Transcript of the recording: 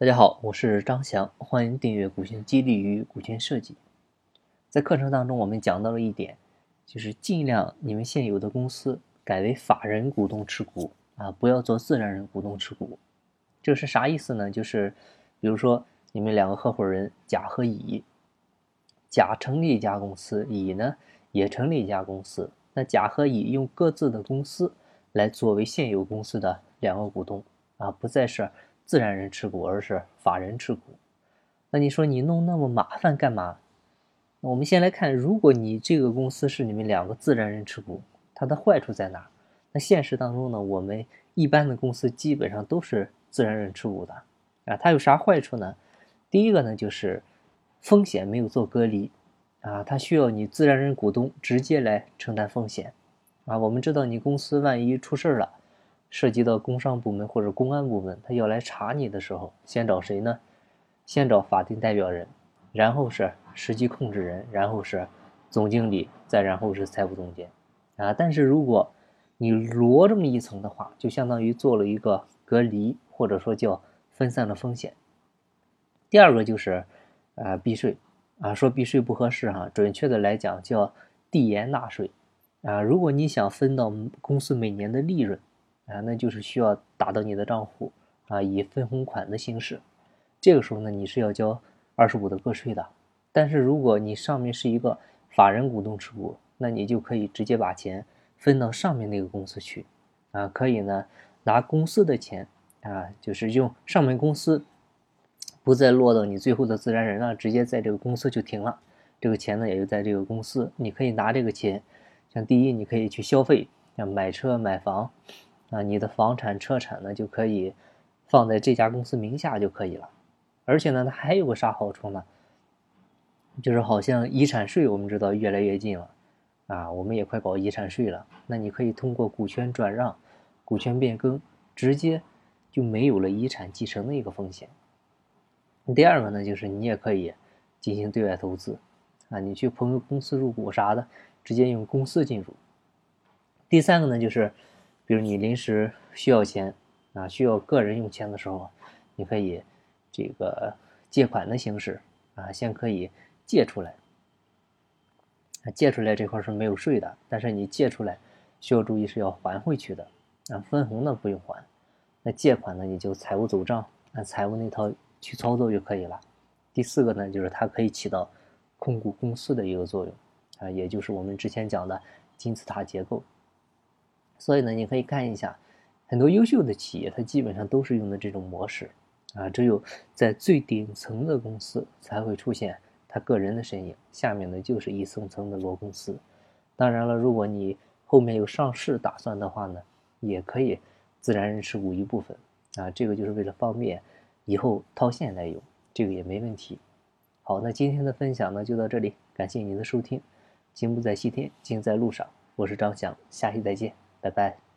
大家好，我是张翔，欢迎订阅《股权激励与股权设计》。在课程当中，我们讲到了一点，就是尽量你们现有的公司改为法人股东持股啊，不要做自然人股东持股。这是啥意思呢？就是比如说你们两个合伙人甲和乙，甲成立一家公司，乙呢也成立一家公司，那甲和乙用各自的公司来作为现有公司的两个股东啊，不再是。自然人持股，而是法人持股，那你说你弄那么麻烦干嘛？那我们先来看，如果你这个公司是你们两个自然人持股，它的坏处在哪？那现实当中呢，我们一般的公司基本上都是自然人持股的啊，它有啥坏处呢？第一个呢，就是风险没有做隔离啊，它需要你自然人股东直接来承担风险啊。我们知道，你公司万一出事儿了。涉及到工商部门或者公安部门，他要来查你的时候，先找谁呢？先找法定代表人，然后是实际控制人，然后是总经理，再然后是财务总监。啊，但是如果你摞这么一层的话，就相当于做了一个隔离，或者说叫分散了风险。第二个就是啊避税啊，说避税不合适哈，准确的来讲叫递延纳税啊。如果你想分到公司每年的利润。啊，那就是需要打到你的账户啊，以分红款的形式。这个时候呢，你是要交二十五的个税的。但是如果你上面是一个法人股东持股，那你就可以直接把钱分到上面那个公司去啊，可以呢拿公司的钱啊，就是用上面公司不再落到你最后的自然人了，直接在这个公司就停了。这个钱呢也就在这个公司，你可以拿这个钱，像第一你可以去消费，像买车买房。啊，你的房产、车产呢，就可以放在这家公司名下就可以了。而且呢，它还有个啥好处呢？就是好像遗产税，我们知道越来越近了啊，我们也快搞遗产税了。那你可以通过股权转让、股权变更，直接就没有了遗产继承的一个风险。第二个呢，就是你也可以进行对外投资啊，你去朋友公司入股啥的，直接用公司进入。第三个呢，就是。比如你临时需要钱啊，需要个人用钱的时候，你可以这个借款的形式啊，先可以借出来。借出来这块是没有税的，但是你借出来需要注意是要还回去的啊，分红呢不用还。那借款呢，你就财务走账，按财务那套去操作就可以了。第四个呢，就是它可以起到控股公司的一个作用啊，也就是我们之前讲的金字塔结构。所以呢，你可以看一下，很多优秀的企业，它基本上都是用的这种模式，啊，只有在最顶层的公司才会出现他个人的身影，下面呢就是一层层的罗公司。当然了，如果你后面有上市打算的话呢，也可以自然人持股一部分，啊，这个就是为了方便以后套现来用，这个也没问题。好，那今天的分享呢就到这里，感谢您的收听，金不在西天，金在路上，我是张翔，下期再见。拜拜。